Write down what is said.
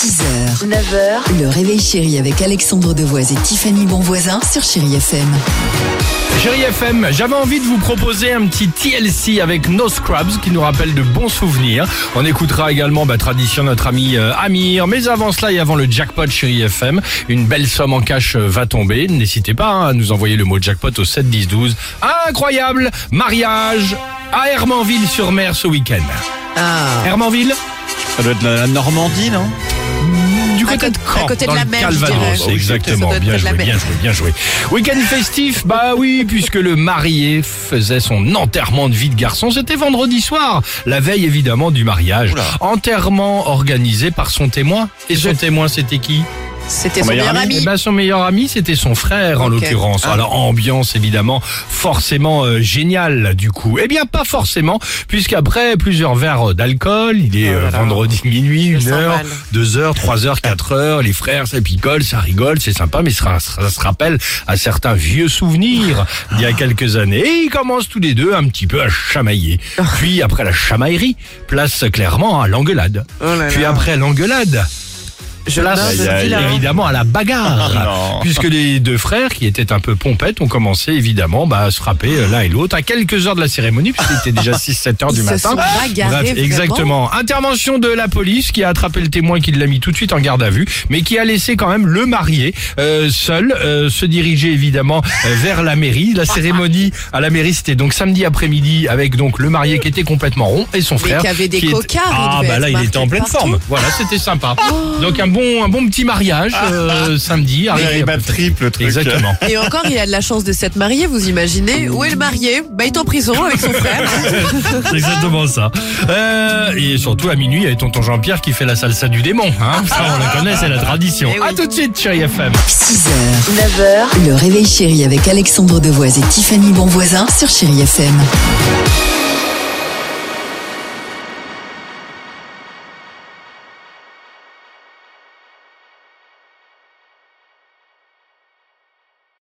6h, 9h, le réveil chéri avec Alexandre Devoise et Tiffany Bonvoisin sur Chérie FM. Chérie FM, j'avais envie de vous proposer un petit TLC avec No Scrubs qui nous rappelle de bons souvenirs. On écoutera également, bah, tradition, notre ami euh, Amir. Mais avant cela et avant le jackpot Chérie FM, une belle somme en cash euh, va tomber. N'hésitez pas hein, à nous envoyer le mot jackpot au 7 10 12. Incroyable mariage à Hermanville-sur-Mer ce week-end. Ah. Hermanville? Ça doit être la Normandie, non? Du À côté de côté- Caen, à côté de dans la mer, Calvados, c'est exactement. Bien joué, bien joué, bien joué. Week-end festif, bah oui, puisque le marié faisait son enterrement de vie de garçon, c'était vendredi soir, la veille évidemment du mariage. Oula. Enterrement organisé par son témoin. Et son témoin, c'était qui? C'était Son son meilleur ami. eh ben, son meilleur ami, c'était son frère en l'occurrence. Ah. Alors ambiance évidemment forcément euh, géniale du coup. Eh bien pas forcément, puisqu'après plusieurs verres d'alcool, il est Oh là euh, là. vendredi minuit, une heure, deux heures, trois heures, quatre heures, les frères ça picole, ça rigole, c'est sympa, mais ça, ça se rappelle à certains vieux souvenirs d'il y a quelques années. Et ils commencent tous les deux un petit peu à chamailler. Puis après la chamaillerie, place clairement à l'engueulade. Oh Puis après l'engueulade, Je là. évidemment à la bagarre. Puisque les deux frères, qui étaient un peu pompettes, ont commencé évidemment bah, à se frapper euh, l'un et l'autre à quelques heures de la cérémonie, puisqu'il était déjà 6-7 heures Ils du se matin. sont bagarrés, Bref, vraiment exactement. Intervention de la police qui a attrapé le témoin qui l'a mis tout de suite en garde à vue, mais qui a laissé quand même le marié euh, seul euh, se diriger évidemment euh, vers la mairie. La cérémonie à la mairie, c'était donc samedi après-midi avec donc le marié qui était complètement rond et son Mais frère qui avait des qui cocards, Ah bah là, il était en pleine partout. forme. Voilà, c'était sympa. Donc un bon un bon petit mariage euh, samedi. Il arrivé- bad trip, le truc. Exactement. Et encore, il a de la chance de s'être marié, vous imaginez Où est le marié? Bah, il est en prison avec son frère. C'est exactement ça. Euh, et surtout à minuit, il y avait tonton Jean-Pierre qui fait la salsa du démon. Hein ça, on le connaît, c'est la tradition. Eh oui. À tout de suite, chérie FM. 6h, 9h, le réveil chéri avec Alexandre Devoise et Tiffany Bonvoisin sur Chérie FM.